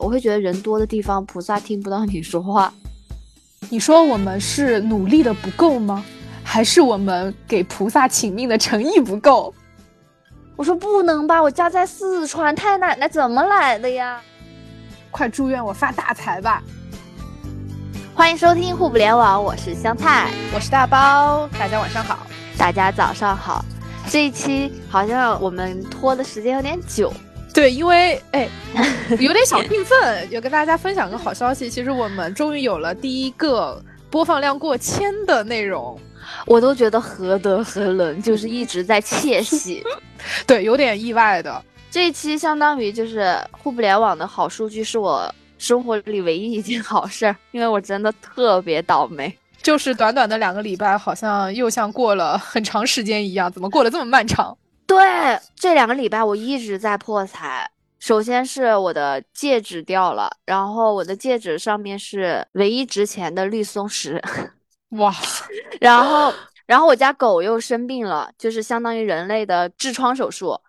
我会觉得人多的地方菩萨听不到你说话。你说我们是努力的不够吗？还是我们给菩萨请命的诚意不够？我说不能吧，我家在四川，太奶奶怎么来的呀？快祝愿我发大财吧！欢迎收听互不联网，我是香菜，我是大包，大家晚上好，大家早上好。这一期好像我们拖的时间有点久。对，因为哎，有点小兴奋，有跟大家分享个好消息。其实我们终于有了第一个播放量过千的内容，我都觉得何德何能，就是一直在窃喜。对，有点意外的。这一期相当于就是互不联网的好数据，是我生活里唯一一件好事儿，因为我真的特别倒霉。就是短短的两个礼拜，好像又像过了很长时间一样，怎么过得这么漫长？对，这两个礼拜我一直在破财。首先是我的戒指掉了，然后我的戒指上面是唯一值钱的绿松石，哇！然后，然后我家狗又生病了，就是相当于人类的痔疮手术。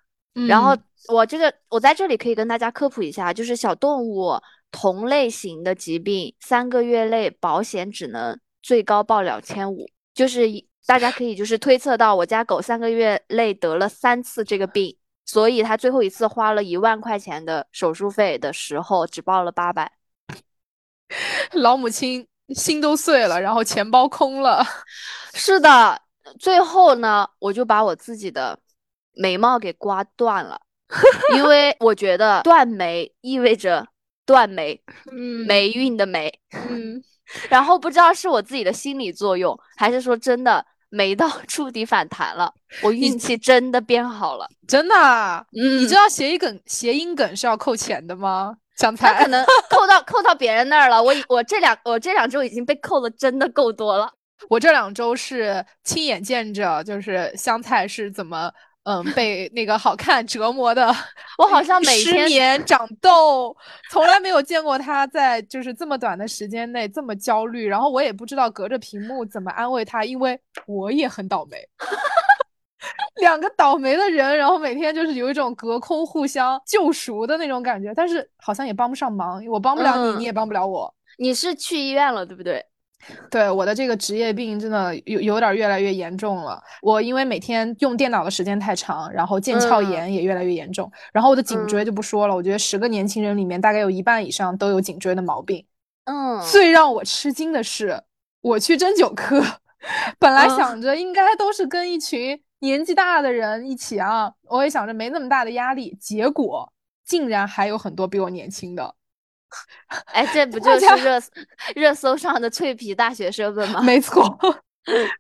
然后我这个，我在这里可以跟大家科普一下，就是小动物同类型的疾病，三个月内保险只能最高报两千五，就是一。大家可以就是推测到，我家狗三个月内得了三次这个病，所以它最后一次花了一万块钱的手术费的时候，只报了八百。老母亲心都碎了，然后钱包空了。是的，最后呢，我就把我自己的眉毛给刮断了，因为我觉得断眉意味着断眉，嗯，霉运的霉，嗯。然后不知道是我自己的心理作用，还是说真的。没到 触底反弹了，我运气真的变好了，真的。嗯，你知道谐音梗谐音梗是要扣钱的吗？香菜，他可能 扣到扣到别人那儿了。我我这两我这两周已经被扣的真的够多了。我这两周是亲眼见着，就是香菜是怎么。嗯，被那个好看折磨的，我好像每天失眠长痘，从来没有见过他在就是这么短的时间内这么焦虑。然后我也不知道隔着屏幕怎么安慰他，因为我也很倒霉，两个倒霉的人，然后每天就是有一种隔空互相救赎的那种感觉，但是好像也帮不上忙，我帮不了你，你也帮不了我。你是去医院了，对不对？对我的这个职业病真的有有点越来越严重了。我因为每天用电脑的时间太长，然后腱鞘炎也越来越严重。然后我的颈椎就不说了，我觉得十个年轻人里面大概有一半以上都有颈椎的毛病。嗯，最让我吃惊的是，我去针灸科，本来想着应该都是跟一群年纪大的人一起啊，我也想着没那么大的压力，结果竟然还有很多比我年轻的。哎，这不就是热热搜上的脆皮大学生们吗？没错，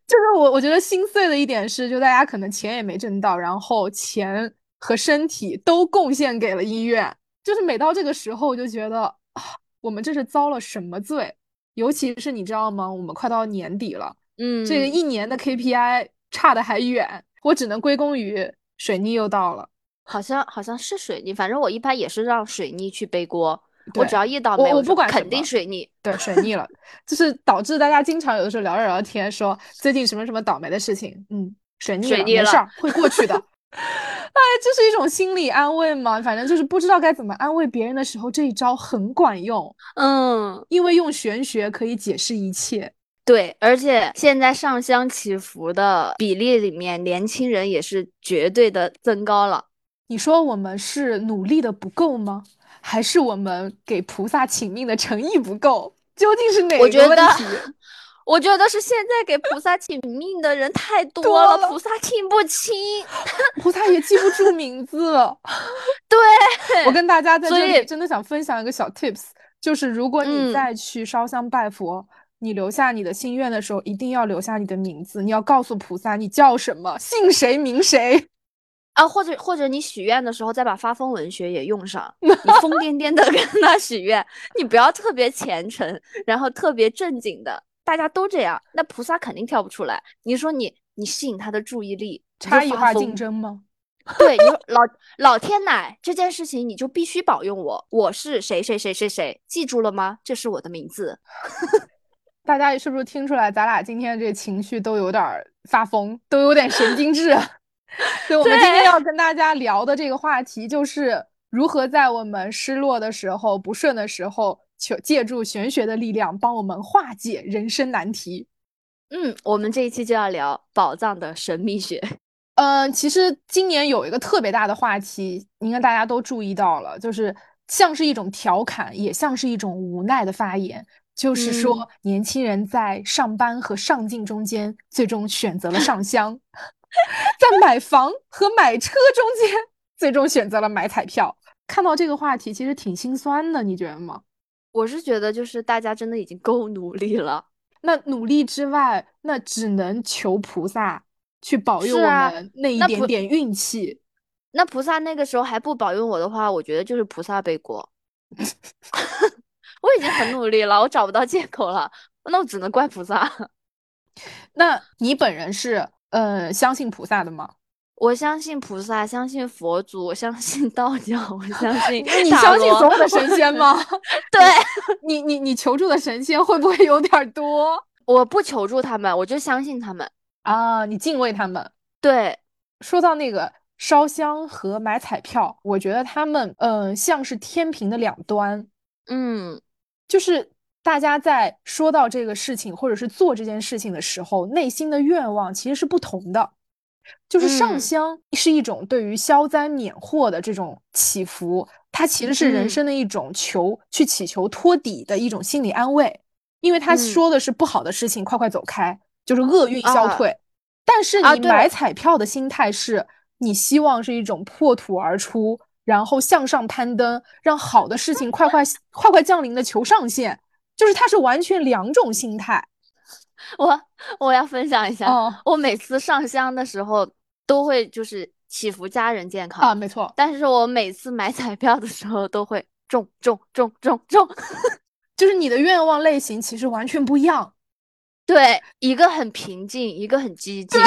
就是我。我觉得心碎的一点是，就大家可能钱也没挣到，然后钱和身体都贡献给了医院。就是每到这个时候，我就觉得啊，我们这是遭了什么罪？尤其是你知道吗？我们快到年底了，嗯，这个一年的 KPI 差的还远，我只能归功于水逆又到了。好像好像是水逆，反正我一般也是让水逆去背锅。我只要一倒霉，我不管肯定水逆。对，水逆了，就是导致大家经常有的时候聊着聊天，说最近什么什么倒霉的事情。嗯，水逆了，没事儿，会过去的。哎，这是一种心理安慰嘛？反正就是不知道该怎么安慰别人的时候，这一招很管用。嗯，因为用玄学可以解释一切。对，而且现在上香祈福的比例里面，年轻人也是绝对的增高了。你说我们是努力的不够吗？还是我们给菩萨请命的诚意不够？究竟是哪个问题？我觉得是现在给菩萨请命的人太多了，菩萨听不清，菩萨也记不住名字。对，我跟大家在这里真的想分享一个小 tips，就是如果你再去烧香拜佛，你留下你的心愿的时候，一定要留下你的名字，你要告诉菩萨你叫什么，姓谁名谁。啊，或者或者你许愿的时候再把发疯文学也用上，你疯 癫癫的跟他许愿，你不要特别虔诚，然后特别正经的，大家都这样，那菩萨肯定跳不出来。你说你你吸引他的注意力，差异化竞争吗？对，你说老老天奶这件事情，你就必须保佑我，我是谁谁谁谁谁，记住了吗？这是我的名字。大家是不是听出来，咱俩今天这情绪都有点发疯，都有点神经质？对，我们今天要跟大家聊的这个话题就是如何在我们失落的时候、不顺的时候，求借助玄学的力量帮我们化解人生难题。嗯，我们这一期就要聊宝藏的神秘学。嗯，其实今年有一个特别大的话题，应该大家都注意到了，就是像是一种调侃，也像是一种无奈的发言。就是说，年轻人在上班和上进中间，最终选择了上香；在买房和买车中间，最终选择了买彩票。看到这个话题，其实挺心酸的，你觉得吗？我是觉得，就是大家真的已经够努力了。那努力之外，那只能求菩萨去保佑我们那一点点运气。那菩萨那个时候还不保佑我的话，我觉得就是菩萨背锅。我已经很努力了，我找不到借口了，那我只能怪菩萨。那你本人是呃相信菩萨的吗？我相信菩萨，相信佛祖，我相信道教，我相 信。你相信所有的神仙吗？对你，你你求助的神仙会不会有点多？我不求助他们，我就相信他们啊！你敬畏他们。对，说到那个烧香和买彩票，我觉得他们嗯像是天平的两端，嗯。就是大家在说到这个事情或者是做这件事情的时候，内心的愿望其实是不同的。就是上香是一种对于消灾免祸的这种祈福，它其实是人生的一种求去祈求托底的一种心理安慰，因为他说的是不好的事情快快走开，就是厄运消退。但是你买彩票的心态是你希望是一种破土而出。然后向上攀登，让好的事情快快快快降临的求上限，就是它是完全两种心态。我我要分享一下，我每次上香的时候都会就是祈福家人健康啊，没错。但是我每次买彩票的时候都会中中中中中，就是你的愿望类型其实完全不一样。对，一个很平静，一个很激进。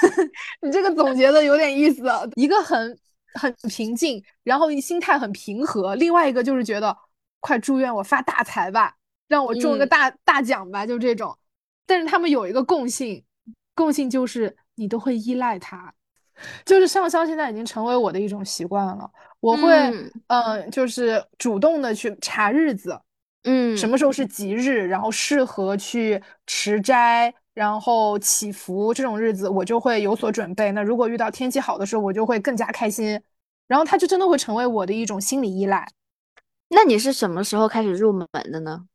你这个总结的有点意思，一个很。很平静，然后心态很平和。另外一个就是觉得，快祝愿我发大财吧，让我中个大大奖吧，就这种。但是他们有一个共性，共性就是你都会依赖他。就是上香现在已经成为我的一种习惯了，我会嗯，就是主动的去查日子，嗯，什么时候是吉日，然后适合去持斋。然后祈福这种日子，我就会有所准备。那如果遇到天气好的时候，我就会更加开心。然后它就真的会成为我的一种心理依赖。那你是什么时候开始入门的呢？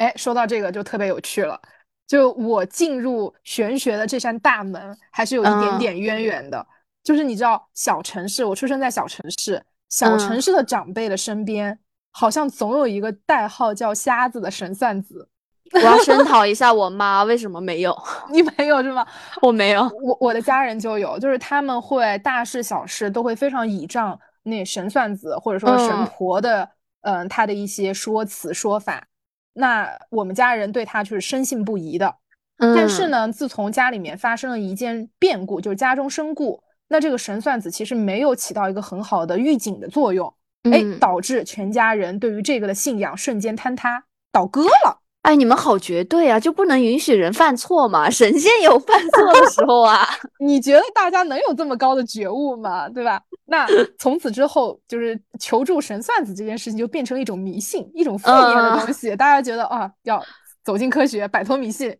哎，说到这个就特别有趣了。就我进入玄学的这扇大门，还是有一点点渊源的。就是你知道，小城市，我出生在小城市，小城市的长辈的身边，好像总有一个代号叫瞎子的神算子。我要 声讨一下我妈，为什么没有？你没有是吗？我没有，我我的家人就有，就是他们会大事小事都会非常倚仗那神算子或者说神婆的，嗯，他的一些说辞说法。那我们家人对他就是深信不疑的。但是呢，自从家里面发生了一件变故，就是家中身故，那这个神算子其实没有起到一个很好的预警的作用，哎，导致全家人对于这个的信仰瞬间坍塌倒戈了。哎，你们好绝对啊！就不能允许人犯错吗？神仙有犯错的时候啊！你觉得大家能有这么高的觉悟吗？对吧？那 从此之后，就是求助神算子这件事情就变成了一种迷信，一种负面的东西。大家觉得啊，要走进科学，摆脱迷信。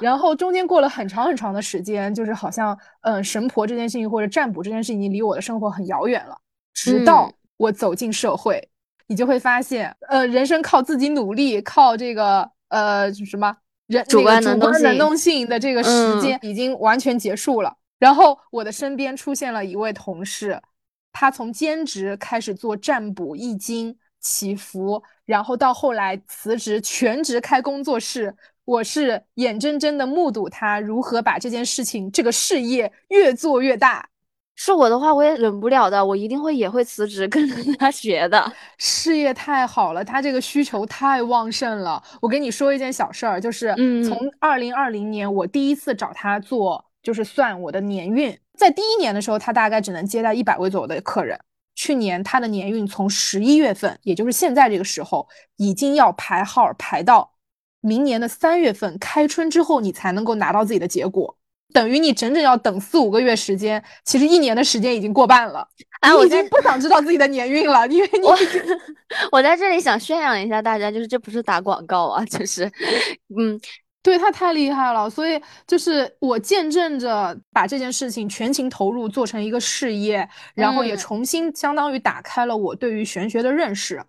然后中间过了很长很长的时间，就是好像嗯，神婆这件事情或者占卜这件事情，已经离我的生活很遥远了。直到我走进社会。你就会发现，呃，人生靠自己努力，靠这个，呃，什么人主观能动性的这个时间已经完全结束了。然后我的身边出现了一位同事，他从兼职开始做占卜、易经、祈福，然后到后来辞职全职开工作室。我是眼睁睁的目睹他如何把这件事情、这个事业越做越大。是我的话，我也忍不了的，我一定会也会辞职跟 着他学的。事业太好了，他这个需求太旺盛了。我跟你说一件小事儿，就是从二零二零年我第一次找他做，就是算我的年运，在第一年的时候，他大概只能接待一百位左右的客人。去年他的年运从十一月份，也就是现在这个时候，已经要排号排到明年的三月份开春之后，你才能够拿到自己的结果。等于你整整要等四五个月时间，其实一年的时间已经过半了。哎，我已经不想知道自己的年运了，因为你我在这里想宣扬一下大家，就是这不是打广告啊，就是，嗯，对他太厉害了，所以就是我见证着把这件事情全情投入，做成一个事业，然后也重新相当于打开了我对于玄学的认识。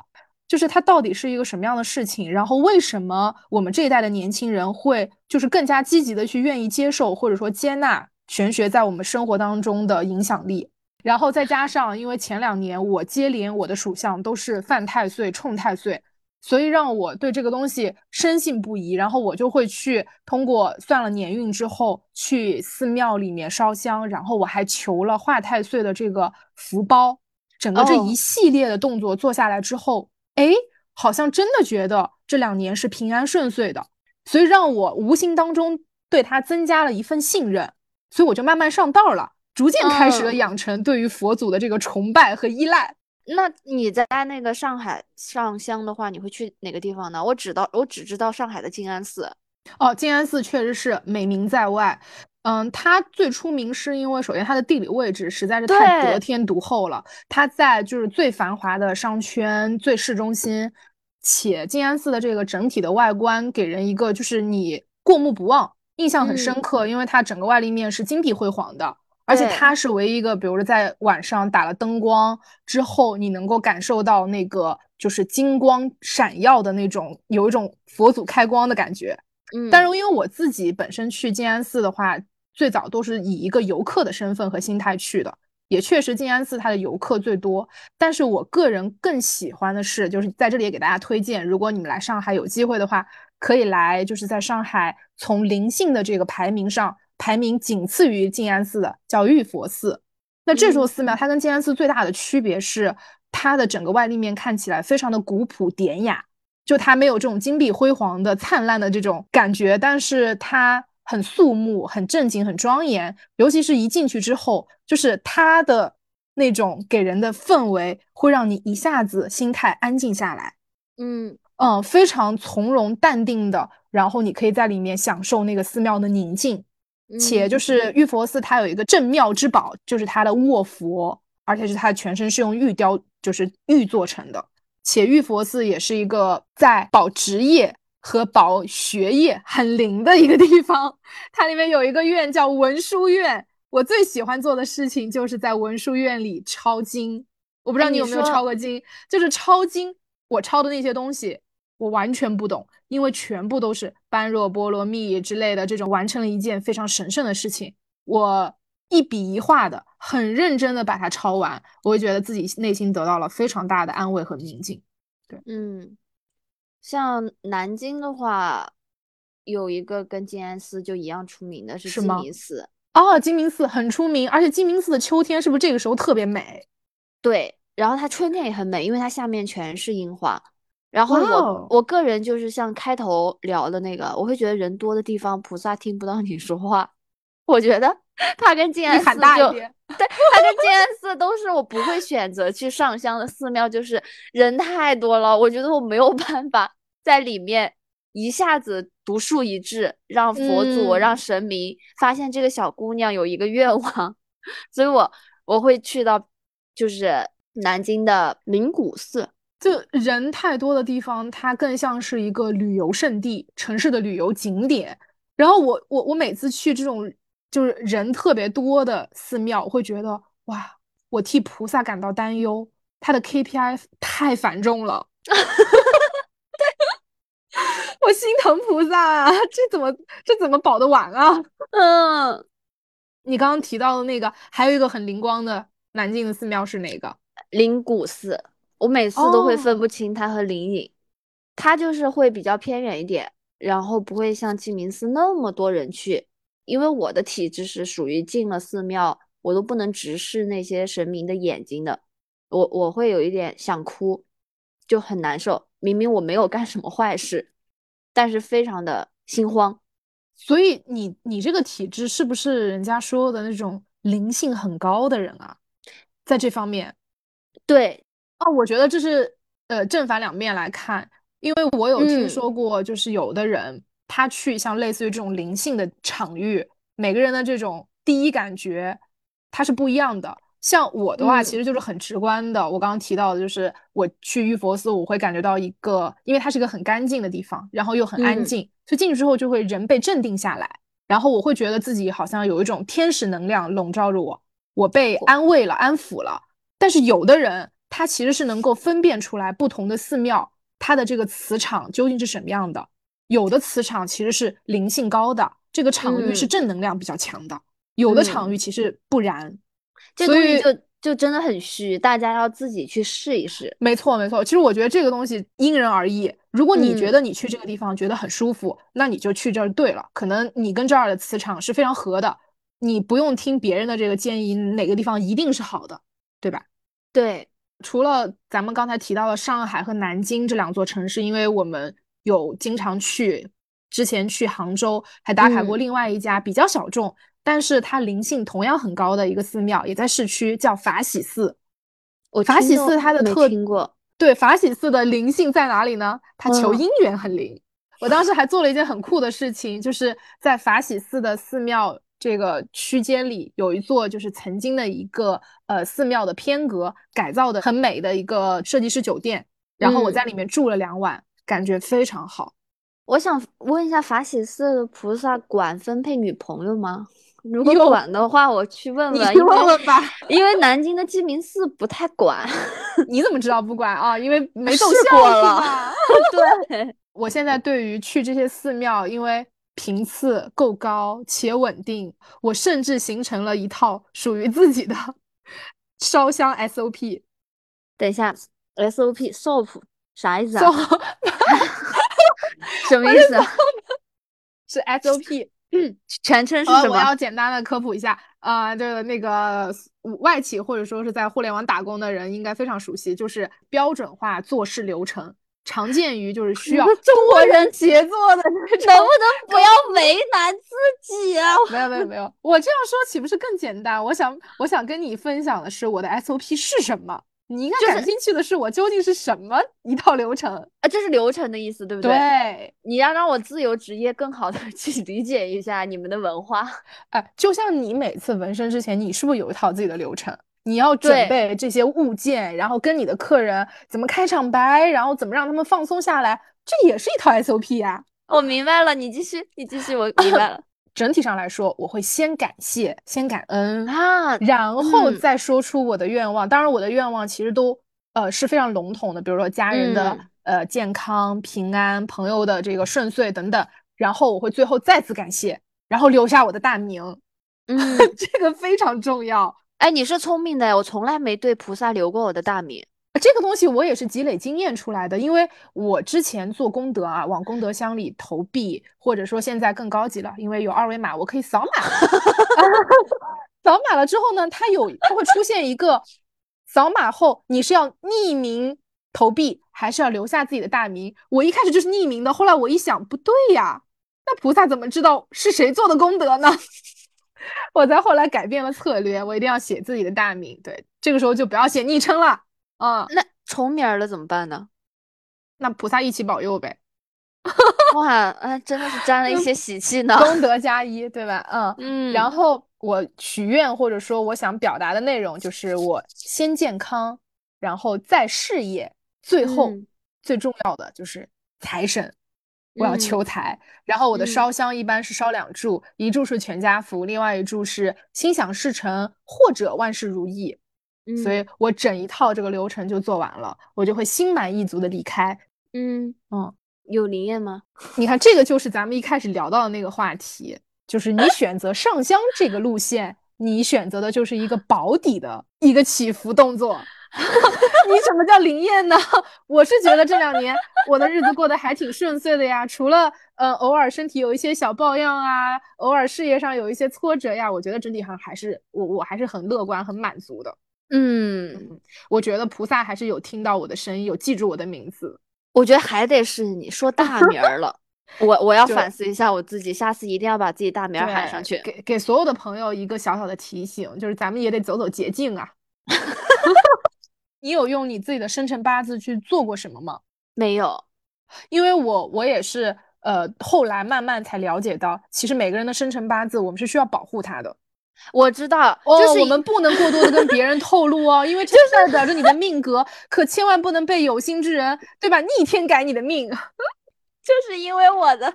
就是它到底是一个什么样的事情？然后为什么我们这一代的年轻人会就是更加积极的去愿意接受或者说接纳玄学在我们生活当中的影响力？然后再加上，因为前两年我接连我的属相都是犯太岁冲太岁，所以让我对这个东西深信不疑。然后我就会去通过算了年运之后，去寺庙里面烧香，然后我还求了化太岁的这个福包。整个这一系列的动作做下来之后。哎，好像真的觉得这两年是平安顺遂的，所以让我无形当中对他增加了一份信任，所以我就慢慢上道了，逐渐开始了养成对于佛祖的这个崇拜和依赖。那你在那个上海上香的话，你会去哪个地方呢？我只到我只知道上海的静安寺。哦，静安寺确实是美名在外。嗯，它最出名是因为首先它的地理位置实在是太得天独厚了，它在就是最繁华的商圈、最市中心，且静安寺的这个整体的外观给人一个就是你过目不忘、印象很深刻，因为它整个外立面是金碧辉煌的，而且它是唯一一个，比如说在晚上打了灯光之后，你能够感受到那个就是金光闪耀的那种，有一种佛祖开光的感觉。嗯，但是因为我自己本身去静安寺的话，最早都是以一个游客的身份和心态去的，也确实静安寺它的游客最多。但是我个人更喜欢的是，就是在这里也给大家推荐，如果你们来上海有机会的话，可以来，就是在上海从灵性的这个排名上排名仅次于静安寺的叫玉佛寺。那这座寺庙它跟静安寺最大的区别是，它的整个外立面看起来非常的古朴典雅。就它没有这种金碧辉煌的灿烂的这种感觉，但是它很肃穆、很正经、很庄严。尤其是一进去之后，就是它的那种给人的氛围，会让你一下子心态安静下来。嗯嗯，非常从容淡定的，然后你可以在里面享受那个寺庙的宁静。且就是玉佛寺，它有一个镇庙之宝，就是它的卧佛，而且是它全身是用玉雕，就是玉做成的。且玉佛寺也是一个在保职业和保学业很灵的一个地方，它里面有一个院叫文殊院。我最喜欢做的事情就是在文殊院里抄经。我不知道你有没有抄过经，就是抄经。我抄的那些东西，我完全不懂，因为全部都是般若波罗蜜之类的这种完成了一件非常神圣的事情。我一笔一画的。很认真的把它抄完，我会觉得自己内心得到了非常大的安慰和宁静。对，嗯，像南京的话，有一个跟静安寺就一样出名的是鸡鸣寺。哦，鸡鸣寺很出名，而且鸡鸣寺的秋天是不是这个时候特别美？对，然后它春天也很美，因为它下面全是樱花。然后我我个人就是像开头聊的那个，我会觉得人多的地方菩萨听不到你说话。我觉得它跟静安寺就。对，它跟静安寺都是我不会选择去上香的寺庙，就是人太多了，我觉得我没有 办法在里面一下子独树一帜，让佛祖、让神明发现这个小姑娘有一个愿望，所以我我会去到就是南京的灵谷寺。就人太多的地方，它更像是一个旅游胜地，城市的旅游景点。然后我我我每次去这种。就是人特别多的寺庙，我会觉得哇，我替菩萨感到担忧，他的 KPI 太繁重了，我心疼菩萨啊，这怎么这怎么保得完啊？嗯，你刚刚提到的那个，还有一个很灵光的南京的寺庙是哪个？灵谷寺，我每次都会分不清它和灵隐，它就是会比较偏远一点，然后不会像鸡鸣寺那么多人去。因为我的体质是属于进了寺庙，我都不能直视那些神明的眼睛的，我我会有一点想哭，就很难受。明明我没有干什么坏事，但是非常的心慌。所以你你这个体质是不是人家说的那种灵性很高的人啊？在这方面，对啊，我觉得这是呃正反两面来看，因为我有听说过，就是有的人。他去像类似于这种灵性的场域，每个人的这种第一感觉它是不一样的。像我的话，其实就是很直观的。我刚刚提到的，就是我去玉佛寺，我会感觉到一个，因为它是一个很干净的地方，然后又很安静，所以进去之后就会人被镇定下来，然后我会觉得自己好像有一种天使能量笼罩着我，我被安慰了、安抚了。但是有的人，他其实是能够分辨出来不同的寺庙，它的这个磁场究竟是什么样的。有的磁场其实是灵性高的，这个场域是正能量比较强的；有的场域其实不然。这东西就就真的很虚，大家要自己去试一试。没错，没错。其实我觉得这个东西因人而异。如果你觉得你去这个地方觉得很舒服，那你就去这儿对了。可能你跟这儿的磁场是非常合的，你不用听别人的这个建议，哪个地方一定是好的，对吧？对。除了咱们刚才提到的上海和南京这两座城市，因为我们有经常去，之前去杭州还打卡过另外一家比较小众。但是它灵性同样很高的一个寺庙，也在市区，叫法喜寺。我法喜寺它的特听过，对法喜寺的灵性在哪里呢？它求姻缘很灵。我当时还做了一件很酷的事情，就是在法喜寺的寺庙这个区间里，有一座就是曾经的一个呃寺庙的偏阁改造的很美的一个设计师酒店，然后我在里面住了两晚，感觉非常好。我想问一下，法喜寺的菩萨管分配女朋友吗？如果管的话，我去问问。你去问问吧，因为南京的鸡鸣寺不太管。你怎么知道不管啊？因为没奏效了。对，我现在对于去这些寺庙，因为频次够高且稳定，我甚至形成了一套属于自己的烧香 SOP。等一下，SOP SOP 啥意思啊？什么意思？是 SOP。嗯，全称是什么？我要简单的科普一下啊，就是那个外企或者说是在互联网打工的人应该非常熟悉，就是标准化做事流程，常见于就是需要中国人协作的，能不能不要为难自己啊？没有没有没有，我这样说岂不是更简单？我想我想跟你分享的是我的 SOP 是什么。你应该感兴趣的是我究竟是什么一套流程啊？这是流程的意思，对不对？对，你要让我自由职业更好的 去理解一下你们的文化。哎，就像你每次纹身之前，你是不是有一套自己的流程？你要准备这些物件，然后跟你的客人怎么开场白，然后怎么让他们放松下来，这也是一套 SOP 呀。我明白了，你继续，你继续，我明白了。整体上来说，我会先感谢，先感恩啊，然后再说出我的愿望。当然，我的愿望其实都呃是非常笼统的，比如说家人的呃健康平安，朋友的这个顺遂等等。然后我会最后再次感谢，然后留下我的大名。嗯，这个非常重要。哎，你是聪明的，我从来没对菩萨留过我的大名。这个东西我也是积累经验出来的，因为我之前做功德啊，往功德箱里投币，或者说现在更高级了，因为有二维码，我可以扫码。扫码了之后呢，它有它会出现一个，扫码后你是要匿名投币，还是要留下自己的大名？我一开始就是匿名的，后来我一想，不对呀，那菩萨怎么知道是谁做的功德呢？我在后来改变了策略，我一定要写自己的大名。对，这个时候就不要写昵称了。啊，那重名了怎么办呢？那菩萨一起保佑呗！哇，啊，真的是沾了一些喜气呢，功德加一，对吧？嗯 嗯。然后我许愿或者说我想表达的内容就是我先健康，然后再事业，最后最重要的就是财神，我要求财。然后我的烧香一般是烧两柱，一柱是全家福，另外一柱是心想事成或者万事如意。所以我整一套这个流程就做完了，我就会心满意足的离开。嗯嗯，有灵验吗？你看，这个就是咱们一开始聊到的那个话题，就是你选择上香这个路线，你选择的就是一个保底的一个起伏动作。你什么叫灵验呢？我是觉得这两年我的日子过得还挺顺遂的呀，除了呃偶尔身体有一些小抱恙啊，偶尔事业上有一些挫折呀，我觉得整体上还是我我还是很乐观、很满足的。嗯，我觉得菩萨还是有听到我的声音，有记住我的名字。我觉得还得是你说 大名儿了，我我要反思一下我自己，下次一定要把自己大名喊上去。给给所有的朋友一个小小的提醒，就是咱们也得走走捷径啊。你有用你自己的生辰八字去做过什么吗？没有，因为我我也是呃，后来慢慢才了解到，其实每个人的生辰八字，我们是需要保护它的。我知道，就是我们不能过多的跟别人透露哦，因为这代表着你的命格，可千万不能被有心之人，对吧？逆天改你的命。就是因为我的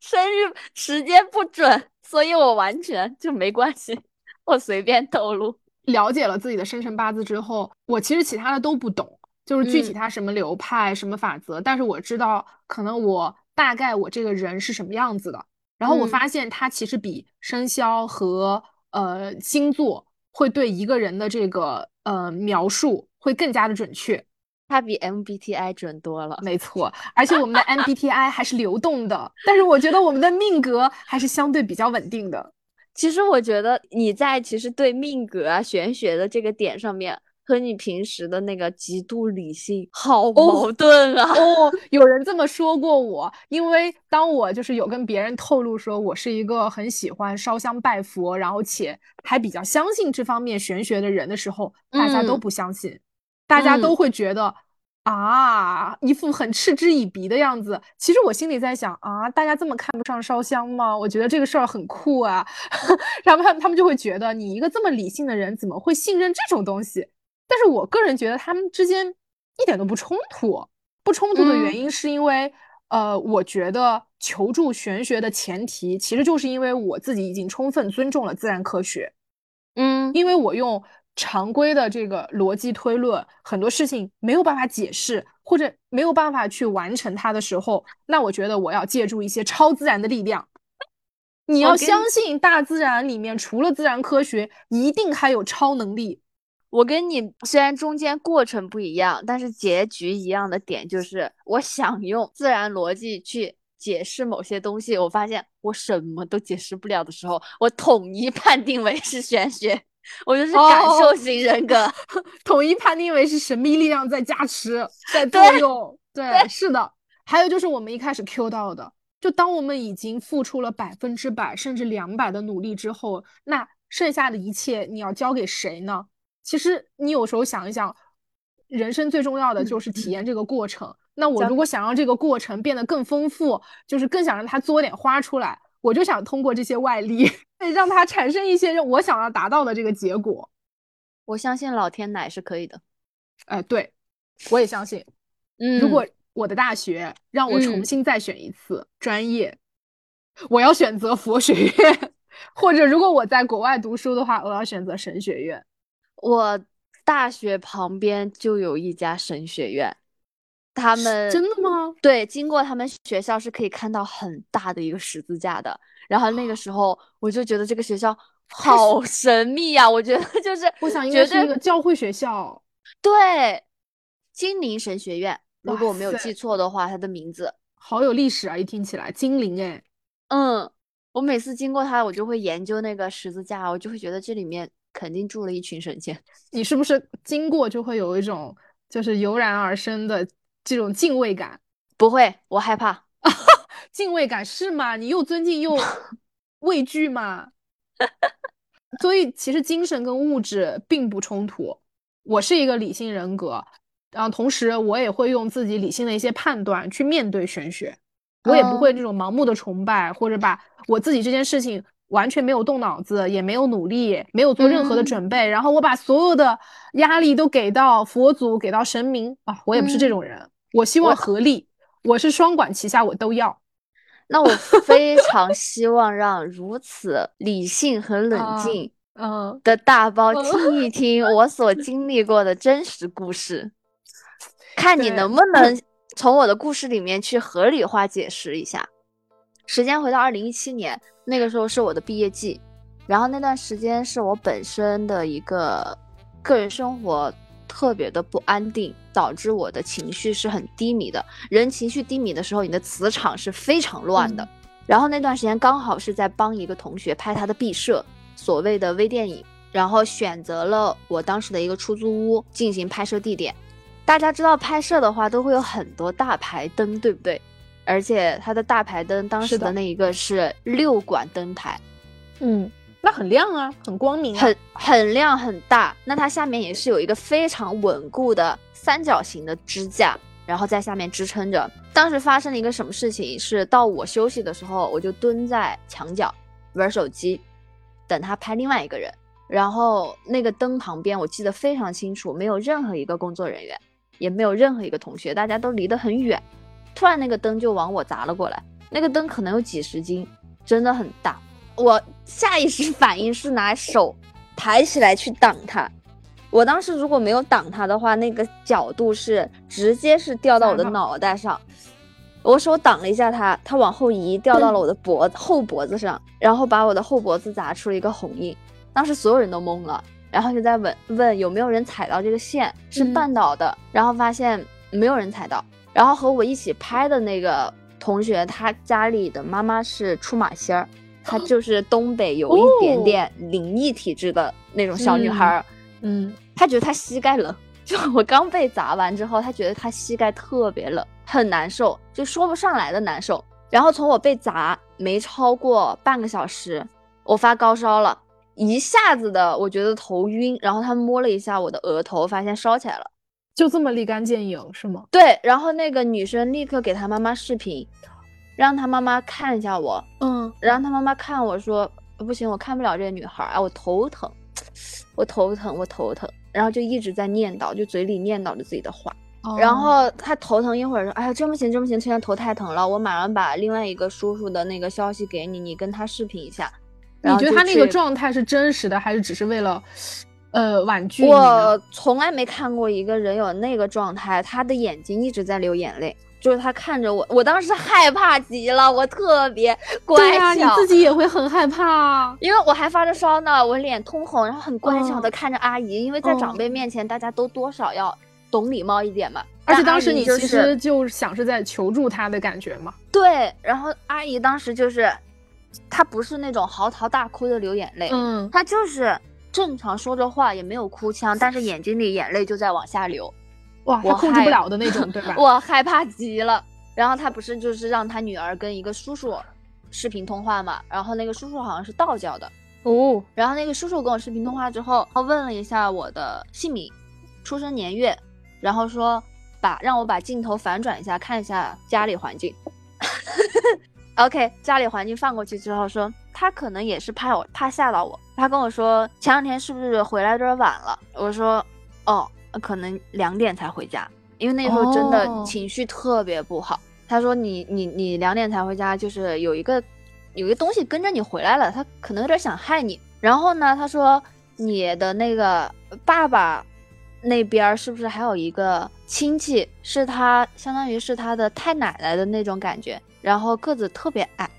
生日时间不准，所以我完全就没关系，我随便透露。了解了自己的生辰八字之后，我其实其他的都不懂，就是具体他什么流派、什么法则，但是我知道可能我大概我这个人是什么样子的。然后我发现它其实比生肖和呃星座会对一个人的这个呃描述会更加的准确。它比 MBTI 准多了，没错，而且我们的 MBTI 还是流动的，但是我觉得我们的命格还是相对比较稳定的。其实我觉得你在其实对命格啊、玄学的这个点上面，和你平时的那个极度理性好矛盾啊！哦，有人这么说过我，因为当我就是有跟别人透露说我是一个很喜欢烧香拜佛，然后且还比较相信这方面玄学的人的时候，大家都不相信。大家都会觉得啊，一副很嗤之以鼻的样子。其实我心里在想啊，大家这么看不上烧香吗？我觉得这个事儿很酷啊。然后他们他们就会觉得你一个这么理性的人，怎么会信任这种东西？但是我个人觉得他们之间一点都不冲突。不冲突的原因是因为，呃，我觉得求助玄学的前提，其实就是因为我自己已经充分尊重了自然科学。嗯，因为我用。常规的这个逻辑推论，很多事情没有办法解释，或者没有办法去完成它的时候，那我觉得我要借助一些超自然的力量。你要相信大自然里面除了自然科学，一定还有超能力。我跟你虽然中间过程不一样，但是结局一样的点就是，我想用自然逻辑去解释某些东西，我发现我什么都解释不了的时候，我统一判定为是玄学。我就是感受型人格，统一判定为是神秘力量在加持，在作用。对，是的。还有就是我们一开始 Q 到的，就当我们已经付出了百分之百甚至两百的努力之后，那剩下的一切你要交给谁呢？其实你有时候想一想，人生最重要的就是体验这个过程。那我如果想让这个过程变得更丰富，就是更想让它作点花出来。我就想通过这些外力，让它产生一些我想要达到的这个结果。我相信老天奶是可以的。哎，对，我也相信。嗯，如果我的大学让我重新再选一次专业，我要选择佛学院，或者如果我在国外读书的话，我要选择神学院。我大学旁边就有一家神学院。他们真的吗？对，经过他们学校是可以看到很大的一个十字架的。然后那个时候我就觉得这个学校 好神秘呀，我觉得 就是我想应该是一个教会学校。对，金陵神学院，如果我没有记错的话，它的名字好有历史啊！一听起来金陵哎，嗯，我每次经过它，我就会研究那个十字架，我就会觉得这里面肯定住了一群神仙。你是不是经过就会有一种就是油然而生的？这种敬畏感 不会，我害怕。敬畏感是吗？你又尊敬又畏惧吗？所以其实精神跟物质并不冲突。我是一个理性人格，然后同时我也会用自己理性的一些判断去面对玄学。我也不会这种盲目的崇拜，或者把我自己这件事情完全没有动脑子，也没有努力，没有做任何的准备，然后我把所有的压力都给到佛祖，给到神明啊！我也不是这种人。我希望合力，我是双管齐下，我都要。那我非常希望让如此理性和 冷静嗯的大包听一听我所经历过的真实故事，看你能不能从我的故事里面去合理化解释一下。时间回到二零一七年，那个时候是我的毕业季，然后那段时间是我本身的一个个人生活。特别的不安定，导致我的情绪是很低迷的。人情绪低迷的时候，你的磁场是非常乱的。然后那段时间刚好是在帮一个同学拍他的毕设，所谓的微电影，然后选择了我当时的一个出租屋进行拍摄地点。大家知道拍摄的话，都会有很多大排灯，对不对？而且它的大排灯当时的那一个是六管灯牌，嗯。那很亮啊，很光明，很很亮很大。那它下面也是有一个非常稳固的三角形的支架，然后在下面支撑着。当时发生了一个什么事情？是到我休息的时候，我就蹲在墙角玩手机，等他拍另外一个人。然后那个灯旁边，我记得非常清楚，没有任何一个工作人员，也没有任何一个同学，大家都离得很远。突然那个灯就往我砸了过来，那个灯可能有几十斤，真的很大。我下意识反应是拿手抬起来去挡它。我当时如果没有挡它的话，那个角度是直接是掉到我的脑袋上。我手挡了一下它，它往后移，掉到了我的脖子后脖子上，然后把我的后脖子砸出了一个红印。当时所有人都懵了，然后就在问问有没有人踩到这个线是绊倒的，然后发现没有人踩到。然后和我一起拍的那个同学，他家里的妈妈是出马仙儿，她就是东北有一点点灵异体质的那种小女孩儿。嗯，她觉得她膝盖冷，就我刚被砸完之后，她觉得她膝盖特别冷，很难受，就说不上来的难受。然后从我被砸没超过半个小时，我发高烧了。一下子的，我觉得头晕，然后他摸了一下我的额头，发现烧起来了，就这么立竿见影是吗？对，然后那个女生立刻给她妈妈视频，让她妈妈看一下我，嗯，让她妈妈看我说不行，我看不了这个女孩啊，我头疼，我头疼，我头疼，然后就一直在念叨，就嘴里念叨着自己的话，然后她头疼一会儿说，哎呀，真不行，真不行，现在头太疼了，我马上把另外一个叔叔的那个消息给你，你跟他视频一下。你觉得他那个状态是真实的，还是只是为了，呃，婉拒？我从来没看过一个人有那个状态，他的眼睛一直在流眼泪，就是他看着我，我当时害怕极了，我特别乖巧。对呀，你自己也会很害怕，因为我还发着烧呢，我脸通红，然后很乖巧的看着阿姨，因为在长辈面前，大家都多少要懂礼貌一点嘛。而且当时你其实就想是在求助他的感觉嘛。对，然后阿姨当时就是。她不是那种嚎啕大哭的流眼泪，嗯，她就是正常说着话，也没有哭腔，但是眼睛里眼泪就在往下流，哇，我控制不了的那种，对吧？我害怕极了。然后他不是就是让他女儿跟一个叔叔视频通话嘛？然后那个叔叔好像是道教的哦。然后那个叔叔跟我视频通话之后，他问了一下我的姓名、出生年月，然后说把让我把镜头反转一下，看一下家里环境。OK，家里环境放过去之后，说他可能也是怕我，怕吓到我。他跟我说前两天是不是回来有点晚了？我说哦，可能两点才回家，因为那时候真的情绪特别不好。他说你你你两点才回家，就是有一个有一个东西跟着你回来了，他可能有点想害你。然后呢，他说你的那个爸爸那边是不是还有一个亲戚，是他相当于是他的太奶奶的那种感觉？然后个子特别矮，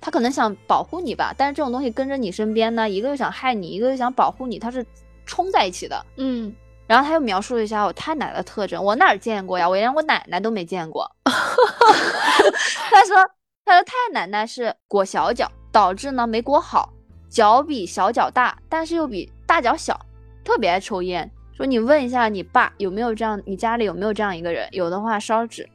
他可能想保护你吧，但是这种东西跟着你身边呢，一个又想害你，一个又想保护你，他是冲在一起的。嗯，然后他又描述了一下我太奶的特征，我哪儿见过呀？我连我奶奶都没见过。他说他说太奶奶是裹小脚，导致呢没裹好，脚比小脚大，但是又比大脚小，特别爱抽烟。说你问一下你爸有没有这样，你家里有没有这样一个人？有的话烧纸，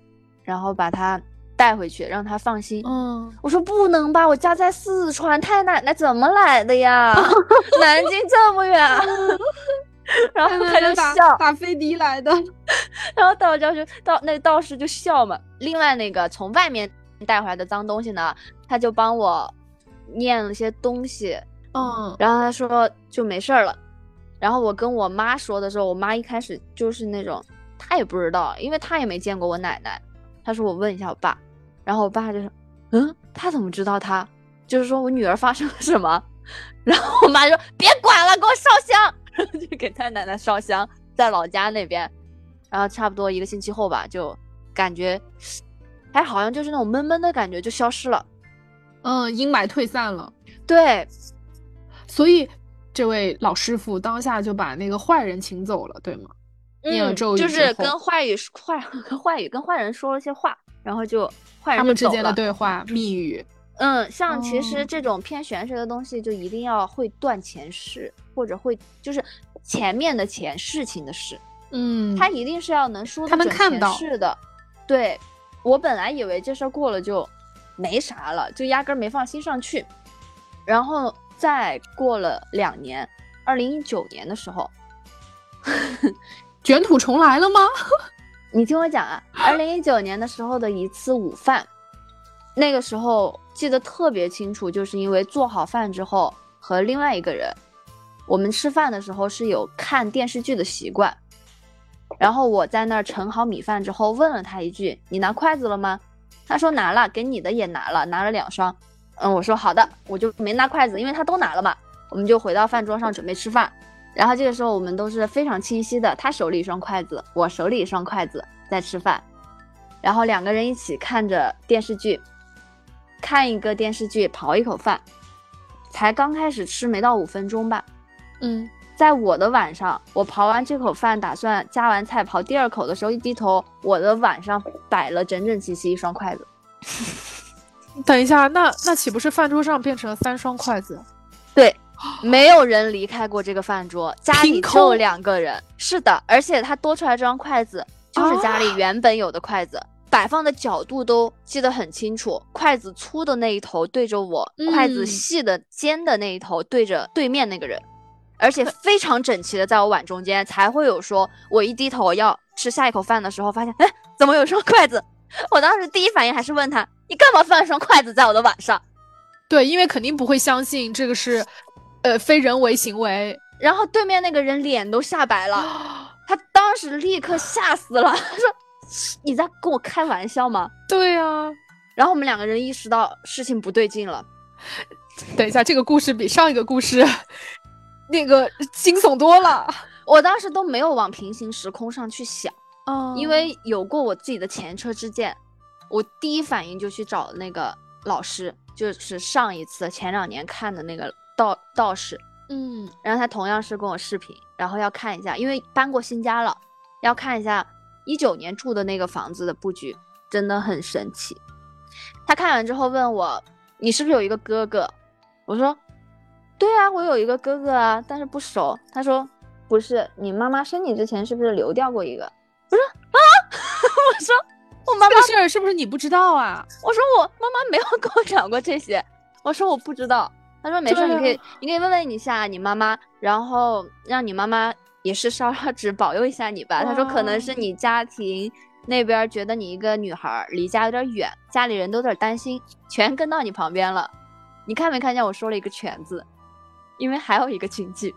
然后把他。带回去让他放心。嗯，我说不能吧，我家在四川，太奶奶怎么来的呀？南京这么远，然后他就笑，打飞的来的。然后道教就道那道士就笑嘛。另外那个从外面带回来的脏东西呢，他就帮我念了些东西。嗯，然后他说就没事儿了。然后我跟我妈说的时候，我妈一开始就是那种，她也不知道，因为她也没见过我奶奶。她说我问一下我爸。然后我爸就说：“嗯，他怎么知道？他就是说我女儿发生了什么？” 然后我妈就说：“别管了，给我烧香。”然后就给太奶奶烧香，在老家那边。然后差不多一个星期后吧，就感觉还好像就是那种闷闷的感觉就消失了。嗯，阴霾退散了。对，所以这位老师傅当下就把那个坏人请走了，对吗？念了咒语就是跟坏语坏 跟坏语跟坏人说了些话。然后就他们之间的对话密语，嗯，像其实这种偏玄学的东西，就一定要会断前世，或者会就是前面的前事情的事，嗯，他一定是要能说他能看到是的。对我本来以为这事儿过了就没啥了，就压根儿没放心上去。然后再过了两年，二零一九年的时候，卷土重来了吗？你听我讲啊。二零一九年的时候的一次午饭，那个时候记得特别清楚，就是因为做好饭之后和另外一个人，我们吃饭的时候是有看电视剧的习惯。然后我在那儿盛好米饭之后，问了他一句：“你拿筷子了吗？”他说拿了，给你的也拿了，拿了两双。嗯，我说好的，我就没拿筷子，因为他都拿了嘛。我们就回到饭桌上准备吃饭。然后这个时候我们都是非常清晰的，他手里一双筷子，我手里一双筷子在吃饭。然后两个人一起看着电视剧，看一个电视剧，刨一口饭，才刚开始吃没到五分钟吧。嗯。在我的碗上，我刨完这口饭，打算夹完菜刨第二口的时候，一低头，我的碗上摆了整整齐齐一双筷子。等一下，那那岂不是饭桌上变成了三双筷子？对，没有人离开过这个饭桌，家里就两个人。是的，而且他多出来这双筷子，就是家里原本有的筷子，摆放的角度都记得很清楚。筷子粗的那一头对着我，筷子细的尖的那一头对着对面那个人。而且非常整齐的在我碗中间，才会有说，我一低头要吃下一口饭的时候，发现，哎，怎么有双 筷子？我当时第一反应还是问他，你干嘛放一双筷子在我的碗上？对，因为肯定不会相信这个是，呃，非人为行为。然后对面那个人脸都吓白了，他当时立刻吓死了，他说，你在跟我开玩笑吗？对呀。然后我们两个人意识到事情不对劲了。等一下，这个故事比上一个故事。那个惊悚多了，我当时都没有往平行时空上去想，因为有过我自己的前车之鉴，我第一反应就去找那个老师，就是上一次前两年看的那个道道士，嗯，然后他同样是跟我视频，然后要看一下，因为搬过新家了，要看一下一九年住的那个房子的布局，真的很神奇。他看完之后问我，你是不是有一个哥哥？我说。对啊，我有一个哥哥啊，但是不熟。他说不是，你妈妈生你之前是不是流掉过一个？我说啊，我说我妈妈这个事儿是不是你不知道啊？我说我妈妈没有 跟我讲过这些。我说我不知道。他说没事，你可以你可以问问一下你妈妈，然后让你妈妈也是烧烧纸保佑一下你吧。他说可能是你家庭那边觉得你一个女孩离家有点远，家里人都有点担心，全跟到你旁边了。你看没看见我说了一个全字？因为还有一个亲戚，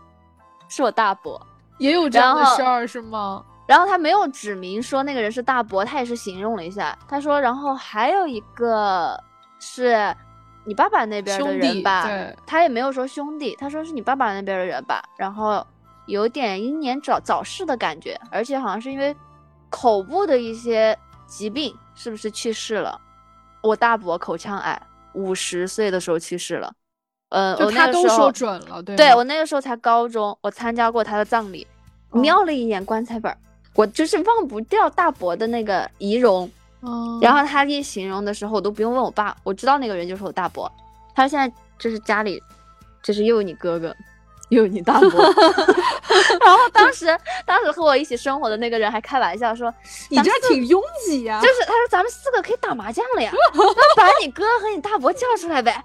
是我大伯，也有这样的事儿是吗？然后他没有指明说那个人是大伯，他也是形容了一下。他说，然后还有一个是你爸爸那边的人吧？他也没有说兄弟，他说是你爸爸那边的人吧？然后有点英年早早逝的感觉，而且好像是因为口部的一些疾病，是不是去世了？我大伯口腔癌，五十岁的时候去世了。呃，我那个时候准了，对，对我那个时候才高中，我参加过他的葬礼，瞄了一眼棺材本，我就是忘不掉大伯的那个仪容。嗯，然后他一形容的时候，我都不用问我爸，我知道那个人就是我大伯。他现在就是家里，就是又有你哥哥，又有你大伯。然后当时，当时和我一起生活的那个人还开玩笑说：“ 你这挺拥挤呀。”就是他说：“咱们四个可以打麻将了呀，那把你哥和你大伯叫出来呗。”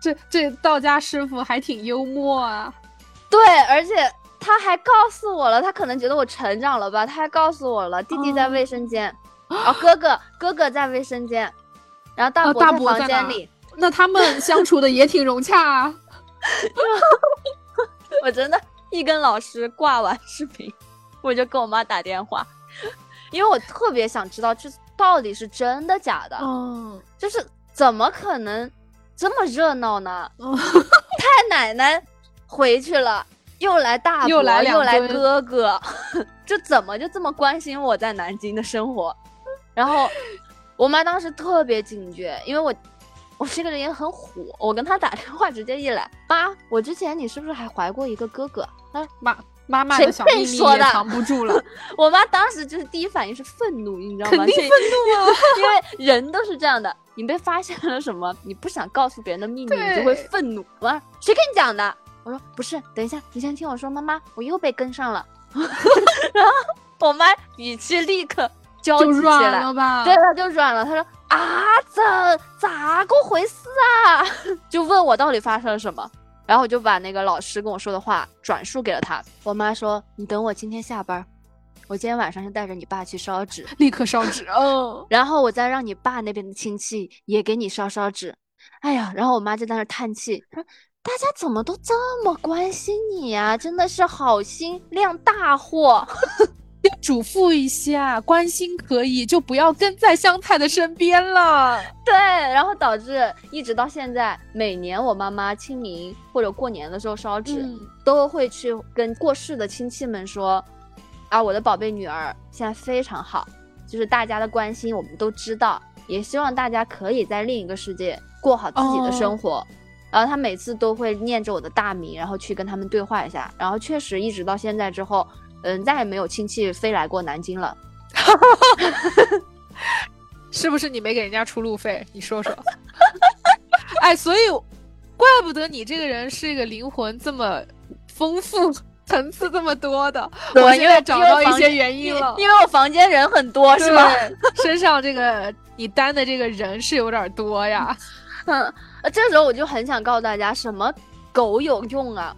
这这道家师傅还挺幽默啊，对，而且他还告诉我了，他可能觉得我成长了吧，他还告诉我了，弟弟在卫生间，哦，哥哥哥哥在卫生间，然后大伯在房间里，那他们相处的也挺融洽啊。我真的，一跟老师挂完视频，我就跟我妈打电话，因为我特别想知道这到底是真的假的，嗯，就是怎么可能。这么热闹呢？太奶奶回去了，又来大伯，又来又来哥哥，这怎么就这么关心我在南京的生活？然后我妈当时特别警觉，因为我我这个人也很虎，我跟她打电话直接一来，妈，我之前你是不是还怀过一个哥哥？她说，妈。妈妈的小秘密也藏不住了。我妈当时就是第一反应是愤怒，你知道吗？肯定愤怒啊，因为人都是这样的。你被发现了什么？你不想告诉别人的秘密，你就会愤怒。我说谁跟你讲的？我说不是，等一下，你先听我说。妈妈，我又被跟上了。然后我妈语气立刻焦急起来了吧？对，他就软了。他说啊，怎咋个回事啊？就问我到底发生了什么。然后我就把那个老师跟我说的话转述给了他。我妈说：“你等我今天下班，我今天晚上就带着你爸去烧纸，立刻烧纸，哦，然后我再让你爸那边的亲戚也给你烧烧纸。哎呀，然后我妈就在那叹气，说大家怎么都这么关心你呀？真的是好心量大祸。要嘱咐一下，关心可以，就不要跟在香菜的身边了。对，然后导致一直到现在，每年我妈妈清明或者过年的时候烧纸，都会去跟过世的亲戚们说，啊，我的宝贝女儿现在非常好，就是大家的关心我们都知道，也希望大家可以在另一个世界过好自己的生活。然后他每次都会念着我的大名，然后去跟他们对话一下。然后确实一直到现在之后。嗯，再也没有亲戚飞来过南京了，是不是你没给人家出路费？你说说。哎，所以怪不得你这个人是一个灵魂这么丰富、层次这么多的。我现在找到一些原因了，因为我房间人很多，是吧？身上这个你担的这个人是有点多呀。嗯，这时候我就很想告诉大家，什么狗有用啊，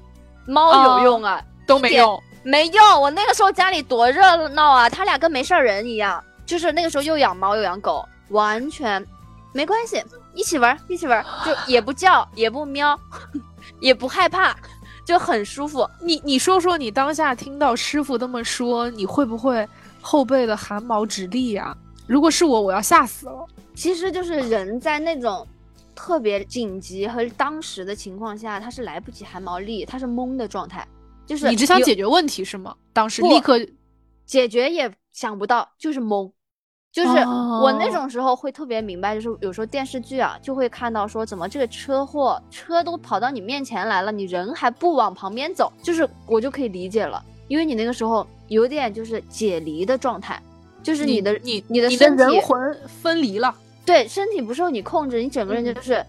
猫有用啊，都没用。没用，我那个时候家里多热闹啊，他俩跟没事人一样，就是那个时候又养猫又养狗，完全没关系，一起玩一起玩，就也不叫 也不喵，也不害怕，就很舒服。你你说说，你当下听到师傅这么说，你会不会后背的汗毛直立呀？如果是我，我要吓死了。其实就是人在那种特别紧急和当时的情况下，他是来不及汗毛立，他是懵的状态。就是你只想解决问题是吗？当时立刻解决也想不到，就是懵，就是我那种时候会特别明白，就是有时候电视剧啊就会看到说怎么这个车祸车都跑到你面前来了，你人还不往旁边走，就是我就可以理解了，因为你那个时候有点就是解离的状态，就是你的你你的身体人魂分离了，对，身体不受你控制，你整个人就是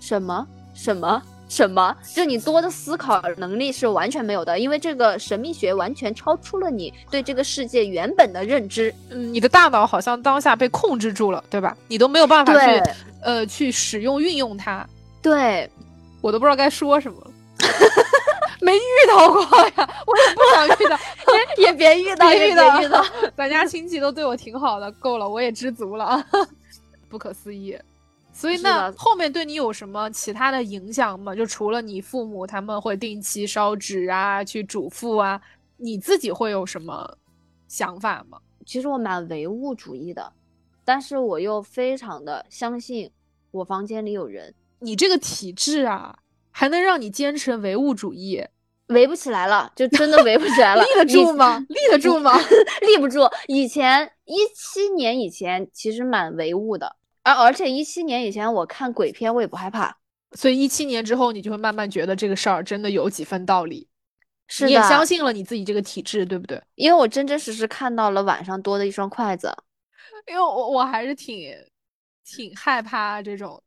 什么什么。什么？就你多的思考能力是完全没有的，因为这个神秘学完全超出了你对这个世界原本的认知。嗯，你的大脑好像当下被控制住了，对吧？你都没有办法去呃去使用运用它。对，我都不知道该说什么，没遇到过呀，我也不想遇到，也也别遇到，别遇到，咱家亲戚都对我挺好的，够了，我也知足了，不可思议。所以那后面对你有什么其他的影响吗？就除了你父母他们会定期烧纸啊，去嘱咐啊，你自己会有什么想法吗？其实我蛮唯物主义的，但是我又非常的相信我房间里有人。你这个体质啊，还能让你坚持唯物主义？围不起来了，就真的围不起来了。立得住吗？立得住吗？立不住。以前一七年以前其实蛮唯物的。而而且一七年以前我看鬼片我也不害怕，所以一七年之后你就会慢慢觉得这个事儿真的有几分道理，是你也相信了你自己这个体质，对不对？因为我真真实实看到了晚上多的一双筷子，因为我我还是挺挺害怕这种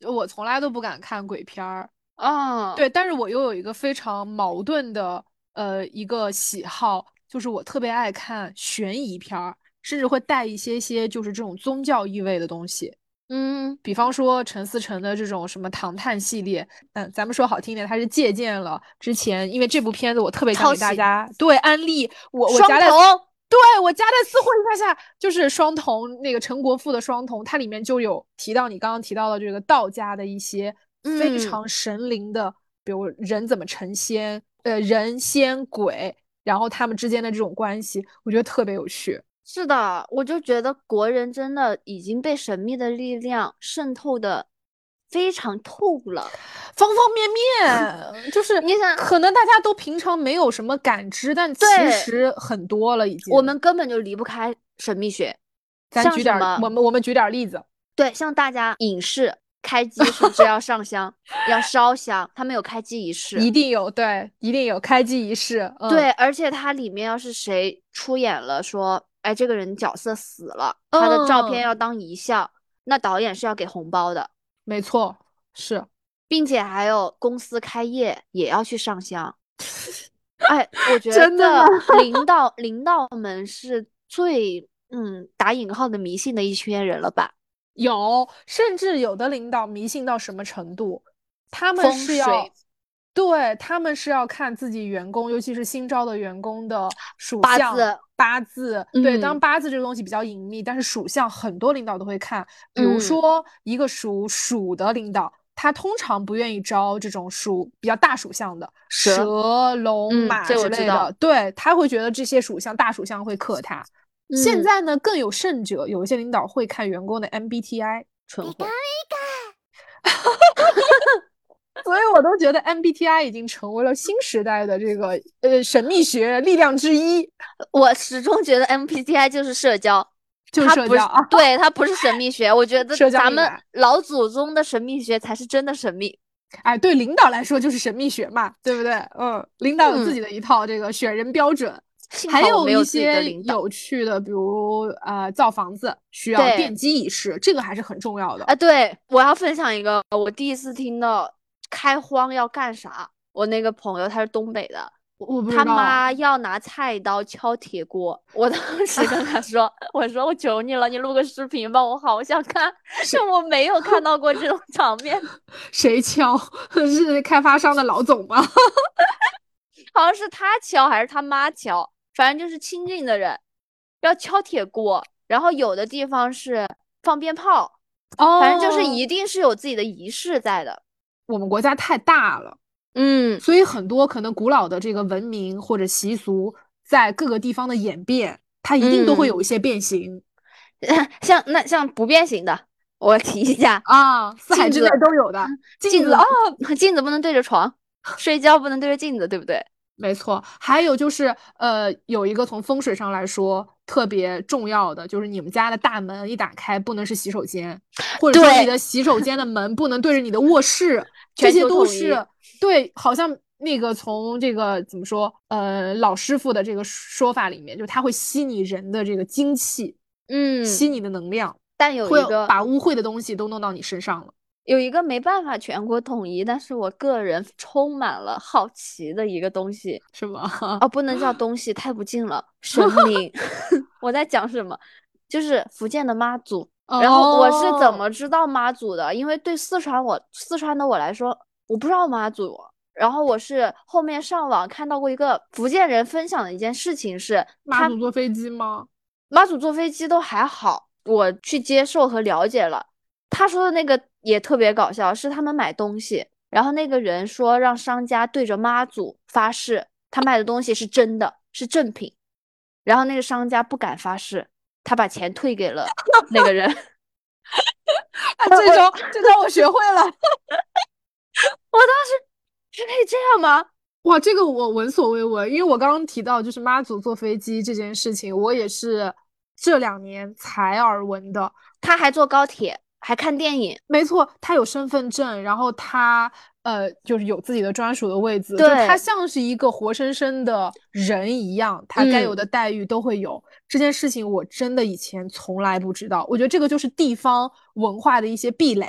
的，我从来都不敢看鬼片儿啊。对，但是我又有一个非常矛盾的呃一个喜好，就是我特别爱看悬疑片儿，甚至会带一些些就是这种宗教意味的东西。嗯，比方说陈思诚的这种什么唐探系列，嗯，咱们说好听点，他是借鉴了之前，因为这部片子我特别想给大家对安利，我我夹在对我夹在私货一下下，就是双瞳那个陈国富的双瞳，它里面就有提到你刚刚提到的这个道家的一些非常神灵的，比如人怎么成仙，呃，人仙鬼，然后他们之间的这种关系，我觉得特别有趣。是的，我就觉得国人真的已经被神秘的力量渗透的非常透了，方方面面，就 是你想，可能大家都平常没有什么感知，但其实很多了已经。我们根本就离不开神秘学。咱举点，我们我们举点例子。对，像大家影视开机是不是要上香，要烧香？他们有开机仪式，一定有，对，一定有开机仪式。对，而且它里面要是谁出演了，说。哎，这个人角色死了，他的照片要当遗像，那导演是要给红包的，没错，是，并且还有公司开业也要去上香。哎，我觉得 领导领导们是最嗯打引号的迷信的一群人了吧？有，甚至有的领导迷信到什么程度？他们是要对他们是要看自己员工，尤其是新招的员工的属相、八字。对，当八字这个东西比较隐秘，但是属相很多领导都会看。比如说一个属鼠的领导，他通常不愿意招这种属比较大属相的蛇、龙、马之类的。对他会觉得这些属相大属相会克他。现在呢，更有甚者，有一些领导会看员工的 MBTI 存货。所以，我都觉得 MBTI 已经成为了新时代的这个呃神秘学力量之一。我始终觉得 MBTI 就是社交，就是社交啊。对，它不是神秘学。我觉得咱们老祖宗的神秘学才是真的神秘。哎，对领导来说就是神秘学嘛，对不对？嗯，领导有自己的一套这个选人标准。还有一些有趣的，比如呃造房子需要奠基仪式，这个还是很重要的。啊，对，我要分享一个，我第一次听到。开荒要干啥？我那个朋友他是东北的，他妈要拿菜刀敲铁锅。我当 时跟他说：“我说我求你了，你录个视频吧，我好想看。”是我没有看到过这种场面。谁敲？是开发商的老总吗？好像是他敲还是他妈敲，反正就是亲近的人要敲铁锅，然后有的地方是放鞭炮，反正就是一定是有自己的仪式在的。我们国家太大了，嗯，所以很多可能古老的这个文明或者习俗，在各个地方的演变，它一定都会有一些变形。像那像不变形的，我提一下啊，四海之内都有的镜子哦，镜子不能对着床，睡觉不能对着镜子，对不对？没错。还有就是，呃，有一个从风水上来说特别重要的，就是你们家的大门一打开不能是洗手间，或者说你的洗手间的门不能对着你的卧室。这些都是对，好像那个从这个怎么说，呃，老师傅的这个说法里面，就是他会吸你人的这个精气，嗯，吸你的能量，但有一个把污秽的东西都弄到你身上了。有一个没办法全国统一，但是我个人充满了好奇的一个东西，是吗？哦，不能叫东西，太不敬了，神明。我在讲什么？就是福建的妈祖。然后我是怎么知道妈祖的？因为对四川我四川的我来说，我不知道妈祖。然后我是后面上网看到过一个福建人分享的一件事情，是妈祖坐飞机吗？妈祖坐飞机都还好，我去接受和了解了。他说的那个也特别搞笑，是他们买东西，然后那个人说让商家对着妈祖发誓，他卖的东西是真的，是正品。然后那个商家不敢发誓。他把钱退给了 那个人，这招这招我学会了。我当时是可以这样吗？哇，这个我闻所未闻，因为我刚刚提到就是妈祖坐飞机这件事情，我也是这两年才耳闻的。他还坐高铁，还看电影。没错，他有身份证，然后他。呃，就是有自己的专属的位子，对，他像是一个活生生的人一样，他该有的待遇都会有。这件事情我真的以前从来不知道，我觉得这个就是地方文化的一些壁垒。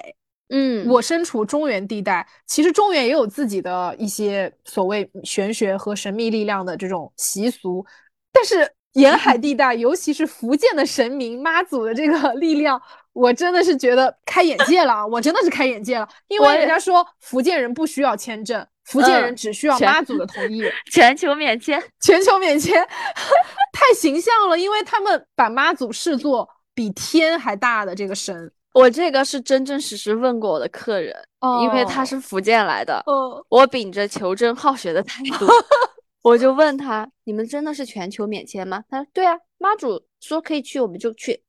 嗯，我身处中原地带，其实中原也有自己的一些所谓玄学和神秘力量的这种习俗，但是沿海地带，尤其是福建的神明妈祖的这个 力量。我真的是觉得开眼界了，我真的是开眼界了，因为人家说福建人不需要签证，福建人只需要妈祖的同意，全球免签，全球免签，太形象了，因为他们把妈祖视作比天还大的这个神。我这个是真真实实问过我的客人，因为他是福建来的，我秉着求真好学的态度，我就问他：你们真的是全球免签吗？他说：对啊，妈祖说可以去，我们就去。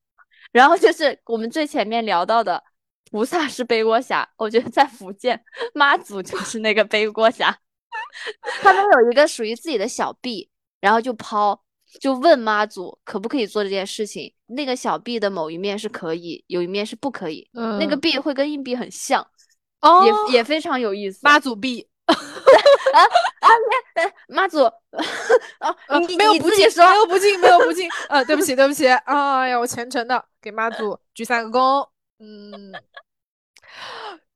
然后就是我们最前面聊到的，菩萨是背锅侠，我觉得在福建妈祖就是那个背锅侠，他们有一个属于自己的小币，然后就抛，就问妈祖可不可以做这件事情。那个小币的某一面是可以，有一面是不可以。嗯，那个币会跟硬币很像，哦，也也非常有意思。妈祖币。啊啊！妈祖 啊，没有不敬，没有不敬，没有不敬。呃，对不起，对不起。哎呀，我虔诚的给妈祖鞠三个躬。嗯，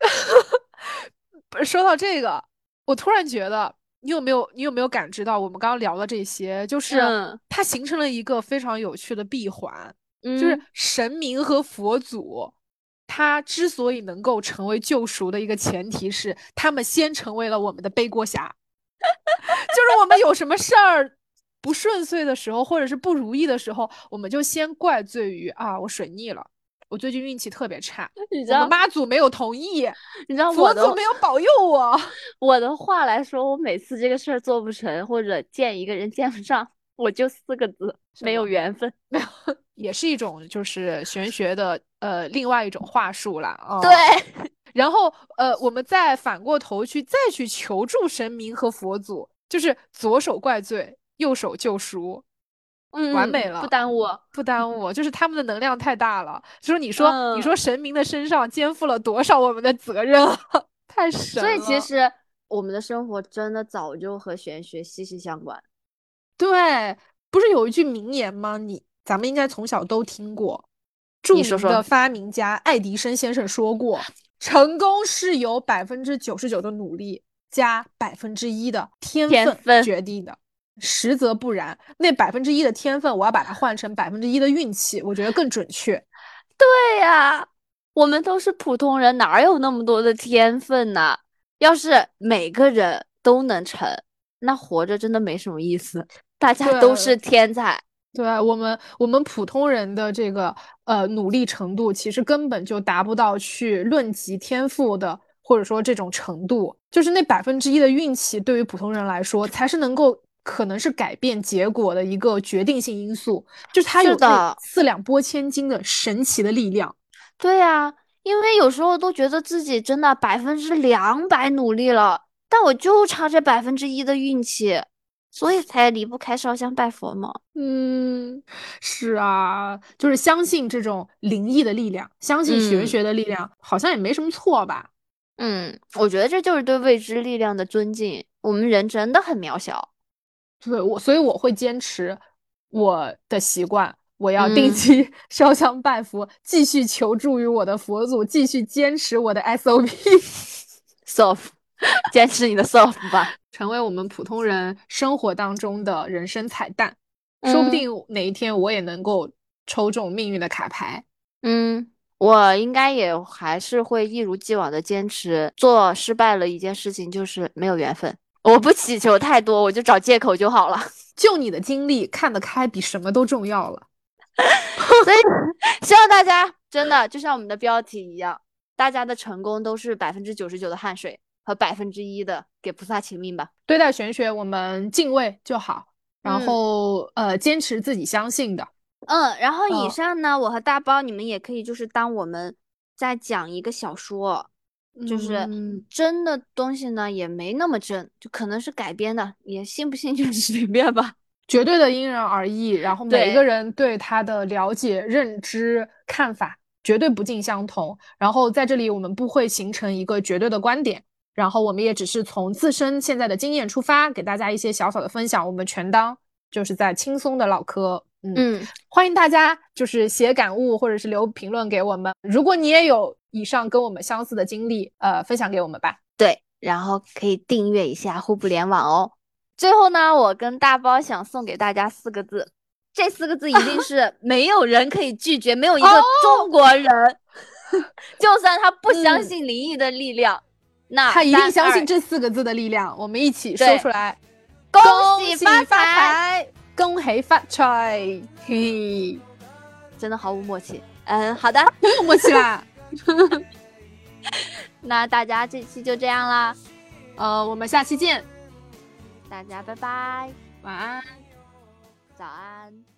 说到这个，我突然觉得，你有没有，你有没有感知到，我们刚刚聊的这些，就是它形成了一个非常有趣的闭环，就是神明和佛祖。他之所以能够成为救赎的一个前提是，他们先成为了我们的背锅侠。就是我们有什么事儿不顺遂的时候，或者是不如意的时候，我们就先怪罪于啊，我水逆了，我最近运气特别差，你知道妈祖没有同意，你知道佛祖没有保佑我。我的话来说，我每次这个事儿做不成，或者见一个人见不上，我就四个字：没有缘分。没有，也是一种就是玄学的呃另外一种话术啦。啊。对。然后，呃，我们再反过头去，再去求助神明和佛祖，就是左手怪罪，右手救赎，嗯，完美了，不耽误，不耽误。就是他们的能量太大了，就是你说，你说神明的身上肩负了多少我们的责任啊？太神了。所以其实我们的生活真的早就和玄学息息相关。对，不是有一句名言吗？你咱们应该从小都听过，著名的发明家爱迪生先生说过。成功是由百分之九十九的努力加百分之一的天分决定的，实则不然。那百分之一的天分，我要把它换成百分之一的运气，我觉得更准确。对呀，我们都是普通人，哪有那么多的天分呢？要是每个人都能成，那活着真的没什么意思。大家都是天才。对我们，我们普通人的这个呃努力程度，其实根本就达不到去论及天赋的，或者说这种程度。就是那百分之一的运气，对于普通人来说，才是能够可能是改变结果的一个决定性因素。就是它有四两拨千斤的神奇的力量。对呀，因为有时候都觉得自己真的百分之两百努力了，但我就差这百分之一的运气。所以才离不开烧香拜佛嘛。嗯，是啊，就是相信这种灵异的力量，相信玄学的力量，好像也没什么错吧？嗯，我觉得这就是对未知力量的尊敬。我们人真的很渺小。对我，所以我会坚持我的习惯，我要定期 烧香拜佛，继续求助于我的佛祖，继续坚持我的 SOP。Soft，坚持你的 Soft 吧。成为我们普通人生活当中的人生彩蛋，说不定哪一天我也能够抽中命运的卡牌。嗯，我应该也还是会一如既往的坚持做。失败了一件事情就是没有缘分，我不祈求太多，我就找借口就好了。就你的经历看得开，比什么都重要了。所以 希望大家真的就像我们的标题一样，大家的成功都是百分之九十九的汗水。和百分之一的给菩萨请命吧。对待玄学，我们敬畏就好，然后呃，坚持自己相信的。嗯，然后以上呢，我和大包你们也可以就是当我们在讲一个小说，就是真的东西呢也没那么真，就可能是改编的，也信不信就 随便吧。绝对的因人而异，然后每一个人对他的了解、认知、看法绝对不尽相同。然后在这里，我们不会形成一个绝对的观点。然后我们也只是从自身现在的经验出发，给大家一些小小的分享。我们全当就是在轻松的唠嗑。嗯，欢迎大家就是写感悟或者是留评论给我们。如果你也有以上跟我们相似的经历，呃，分享给我们吧。对，然后可以订阅一下互不联网哦。最后呢，我跟大包想送给大家四个字，这四个字一定是 没有人可以拒绝，没有一个中国人，就算他不相信灵异的力量。那他一定相信这四个字的力量，我们一起说出来：恭喜发财，恭喜发财！嘿，真的毫无默契。嗯，好的，没 有默契啦。那大家这期就这样啦，呃，我们下期见，大家拜拜，晚安，早安。